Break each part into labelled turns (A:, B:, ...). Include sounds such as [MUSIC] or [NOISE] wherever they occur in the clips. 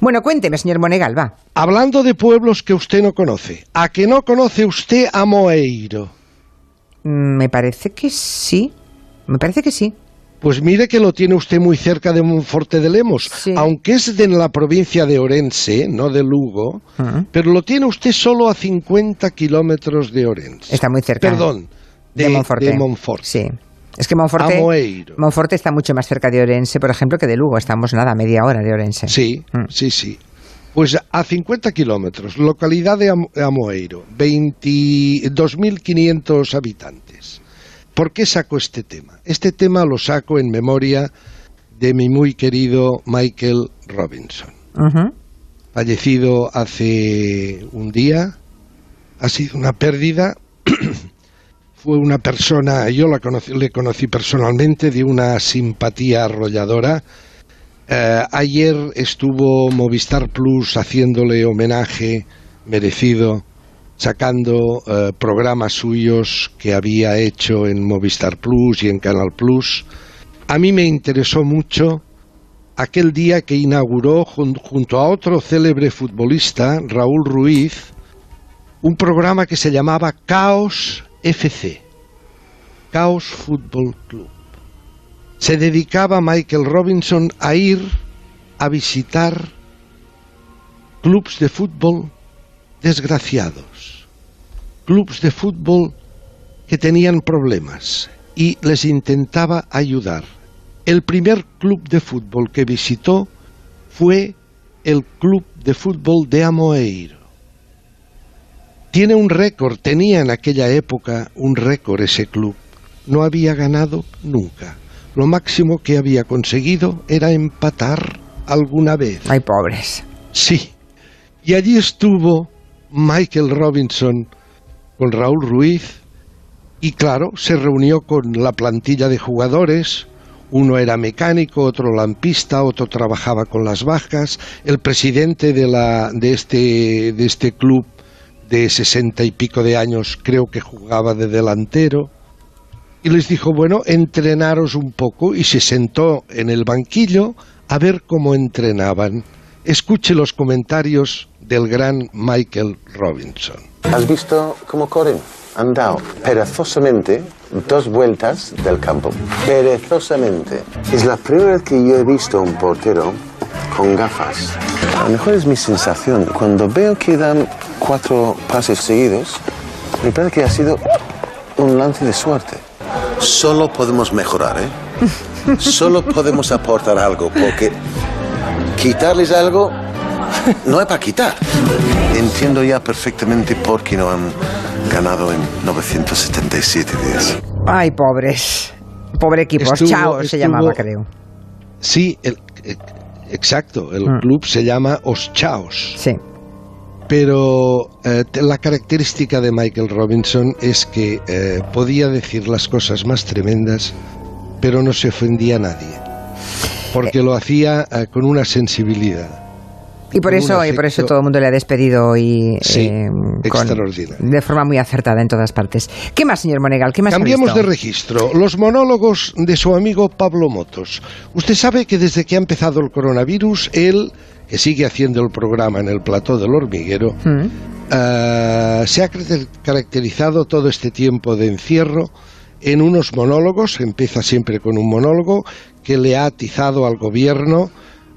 A: Bueno, cuénteme, señor Monegal, va.
B: Hablando de pueblos que usted no conoce, ¿a que no conoce usted a Moeiro?
A: Mm, Me parece que sí. Me parece que sí.
B: Pues mire que lo tiene usted muy cerca de Monforte de Lemos,
A: Sí.
B: aunque es de la provincia de Orense, no de Lugo,
A: Ujú.
B: pero lo tiene usted solo a 50 kilómetros de Orense.
A: Está muy cerca.
B: Perdón, de,
A: de, Monforte.
B: de Monforte.
A: Sí. Es que Monforte, está mucho más cerca de Orense, por ejemplo, que de Lugo. Estamos nada, media hora de Orense.
B: Sí,
A: Mm.
B: sí, sí. Pues a 50 kilómetros, localidad de Am- Amoeiro, 20 2.500 habitantes. ¿Por qué saco este tema? Este tema lo saco en memoria de mi muy querido Michael Robinson, fallecido hace un día. Ha sido una pérdida. [CLEARS THROAT] Fue una persona, yo la conocí, le conocí personalmente, de una simpatía arrolladora. Eh, ayer estuvo Movistar Plus haciéndole homenaje merecido, sacando eh, programas suyos que había hecho en Movistar Plus y en Canal Plus. A mí me interesó mucho aquel día que inauguró jun- junto a otro célebre futbolista, Raúl Ruiz, un programa que se llamaba Caos FC, Caos Fútbol Club se dedicaba Michael Robinson a ir a visitar clubs de fútbol desgraciados, clubs de fútbol que tenían problemas y les intentaba ayudar. El primer club de fútbol que visitó fue el club de fútbol de Amoeiro. Tiene un récord, tenía en aquella época un récord ese club. No había ganado nunca. Lo máximo que había conseguido era empatar alguna vez.
A: Ay, pobres.
B: Sí. Y allí estuvo Michael Robinson con Raúl Ruiz y claro, se reunió con la plantilla de jugadores. Uno era mecánico, otro lampista, otro trabajaba con las bajas. El presidente de, la, de, este, de este club de sesenta y pico de años creo que jugaba de delantero. Y les dijo, bueno, entrenaros un poco y se sentó en el banquillo a ver cómo entrenaban. Escuche los comentarios del gran Michael Robinson.
C: ¿Has visto cómo corren? Han dado perezosamente dos vueltas del campo. Perezosamente. Es la primera vez que yo he visto a un portero con gafas. A lo mejor es mi sensación. Cuando veo que dan cuatro pases seguidos, me parece que ha sido un lance de suerte. Solo podemos mejorar, ¿eh? Solo podemos aportar algo, porque quitarles algo no es para quitar. Entiendo ya perfectamente por qué no han ganado en 977 días.
A: Ay, pobres. Pobre equipo.
B: Estuvo-
A: Chao se
B: estuvo-
A: llamaba, creo.
B: Sí, el- eh, exacto, el
A: Mm.
B: club se llama Os Chaos.
A: Sí.
B: Pero eh, la característica de Michael Robinson es que eh, podía decir las cosas más tremendas, pero no se ofendía a nadie. Porque lo hacía eh, con una sensibilidad.
A: Y por
B: con
A: eso, y por eso todo el mundo le ha despedido y
B: Sí,
A: eh,
B: extraordinario.
A: de forma muy acertada en todas partes. ¿Qué más, señor Monegal? ¿Qué más
B: Cambiamos de registro. Los monólogos de su amigo Pablo Motos. Usted sabe que desde que ha empezado el coronavirus, él, que sigue haciendo el programa en el plató del hormiguero,
A: Mm.
B: eh, se ha caracterizado todo este tiempo de encierro en unos monólogos, empieza siempre con un monólogo, que le ha atizado al gobierno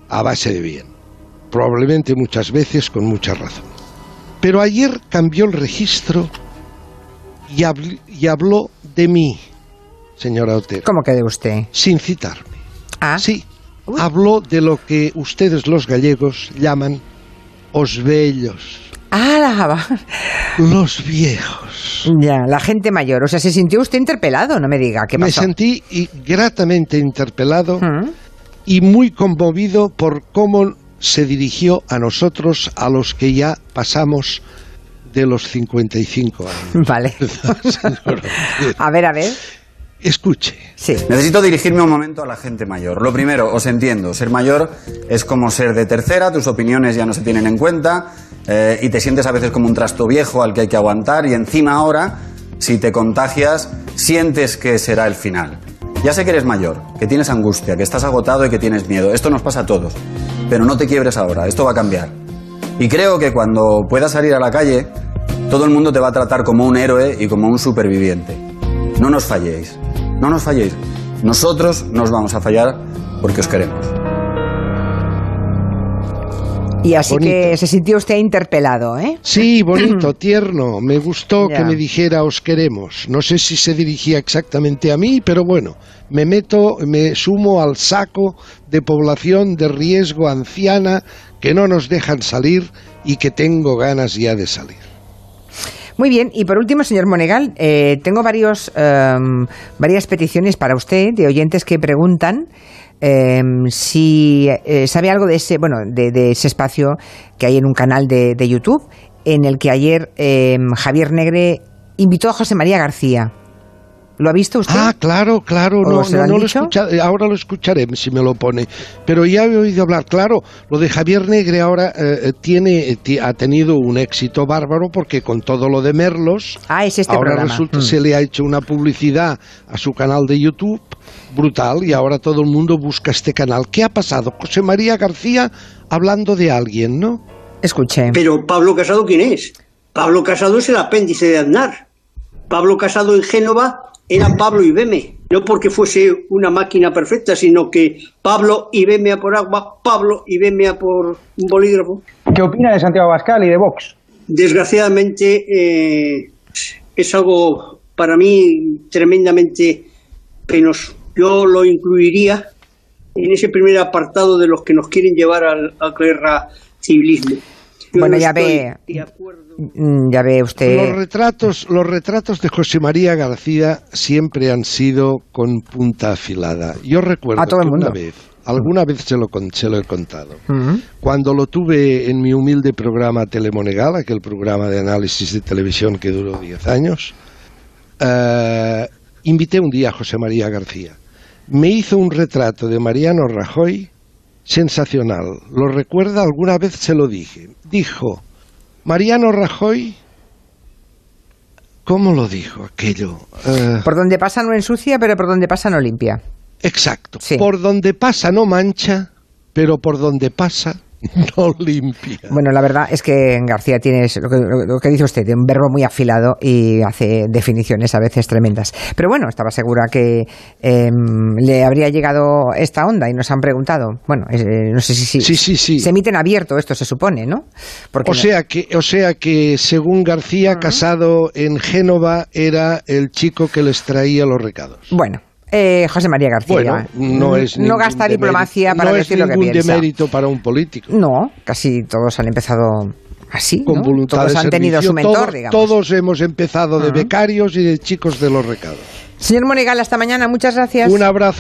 B: a base de bien. Probablemente muchas veces con mucha razón. Pero ayer cambió el registro y, habl- y habló de mí, señora Otero,
A: ¿Cómo que de usted?
B: sin citarme.
A: Ah,
B: Sí, habló de lo que ustedes los gallegos llaman os bellos,
A: Ah, la-
B: los viejos.
A: ya, la gente mayor. O sea, se sintió usted interpelado, no me diga. ¿Qué
B: Me
A: pasó?
B: sentí y- gratamente interpelado
A: Mm.
B: y muy conmovido por cómo se dirigió a nosotros, a los que ya pasamos de los 55 años. [LAUGHS]
A: Vale. [LAUGHS] A ver, a ver.
B: Escuche.
A: Sí.
D: Necesito dirigirme un momento a la gente mayor. Lo primero, os entiendo, ser mayor es como ser de tercera, tus opiniones ya no se tienen en cuenta eh, y te sientes a veces como un trasto viejo al que hay que aguantar y encima ahora, si te contagias, sientes que será el final. Ya sé que eres mayor, que tienes angustia, que estás agotado y que tienes miedo. Esto nos pasa a todos. pero no te quiebres ahora, esto va a cambiar. Y creo que cuando puedas salir a la calle, todo el mundo te va a tratar como un héroe y como un superviviente. No nos falléis, no nos falléis. Nosotros nos vamos a fallar porque os queremos.
A: Y así
B: Bonito.
A: que se sintió usted interpelado, ¿eh?
B: Sí, [CLEARS THROAT] bonito, tierno. Me gustó
A: Ya.
B: que me dijera os queremos. No sé si se dirigía exactamente a mí, pero bueno, me meto, me sumo al saco de población de riesgo anciana que no nos dejan salir y que tengo ganas ya de salir.
A: Muy bien, y por último, señor Monegal, eh, tengo varios, em, varias peticiones para usted de oyentes que preguntan em, si eh, sabe algo de ese, bueno, de ese espacio que hay en un canal de, de YouTube en el que ayer em, Javier Negre invitó a José María García. ¿Lo ha visto usted?
B: Ah, claro, claro,
A: ¿O
B: no, no, no lo
A: dicho?
B: escucha- eh, ahora lo escucharé si me lo pone. Pero ya he oído hablar, claro, lo de Javier Negre ahora eh, eh, tiene, eh, ha tenido un éxito bárbaro porque con todo lo de Merlos,
A: Ah, es este
B: ahora
A: programa.
B: resulta
A: Mm.
B: se le ha hecho una publicidad a su canal de YouTube brutal y ahora todo el mundo busca este canal. ¿Qué ha pasado? José María García hablando de alguien, ¿no?
A: Escuche.
E: Pero Pablo Casado, ¿quién es? Pablo Casado es el apéndice de Aznar. Pablo Casado en Génova era Pablo Ibeme. No porque fuese una máquina perfecta, sino que Pablo Ibeme a por agua, Pablo Ibeme a por un bolígrafo.
F: ¿Qué opina de Santiago Abascal y de Vox?
E: Desgraciadamente eh, es algo para mí tremendamente penoso. Yo lo incluiría en ese primer apartado de los que nos quieren llevar al, al guerra civilismo. Yo
A: Bueno,
E: no
A: ya ve.
E: de acuerdo.
A: Mm, Ya ve usted.
B: Los retratos, los retratos de José María García siempre han sido con punta afilada. Yo recuerdo
A: A todo el
B: una
A: mundo.
B: vez, alguna vez se lo, se lo he contado. Cuando lo tuve en mi humilde programa Telemonegal, aquel programa de análisis de televisión que duró 10 años, eh, invité un día a José María García. Me hizo un retrato de Mariano Rajoy sensacional. ¿Lo recuerda? Alguna vez se lo dije. Dijo, Mariano Rajoy, ¿cómo lo dijo aquello? Eh,
A: Por donde pasa no ensucia, pero por donde pasa no limpia.
B: exacto.
A: Sí.
B: Por donde pasa no mancha, pero por donde pasa [LAUGHS] no limpia.
A: Bueno, la verdad es que García tiene lo que, lo que dice usted, un verbo muy afilado y hace definiciones a veces tremendas. Pero bueno, estaba segura que em, le habría llegado esta onda y nos han preguntado. Bueno, eh, no sé si, si-
B: Sí, sí, sí.
A: se emite en abierto, esto se supone, ¿no? Porque
B: O
A: no-
B: sea que, o sea que según García, casado en Génova era el chico que les traía los recados.
A: Bueno. Eh, José María García.
B: Bueno, no es
A: No
B: ningún
A: gasta
B: demérito-
A: diplomacia para
B: no
A: decir
B: es
A: lo que
B: ningún
A: piensa.
B: demérito para un político.
A: No, casi todos han empezado así.
B: Con
A: ¿no?
B: voluntad
A: todos
B: de
A: han tenido su mentor,
B: todos,
A: digamos.
B: todos hemos empezado de becarios y de chicos de los recados.
A: Señor Monegal, hasta mañana. Muchas gracias.
B: Un abrazo.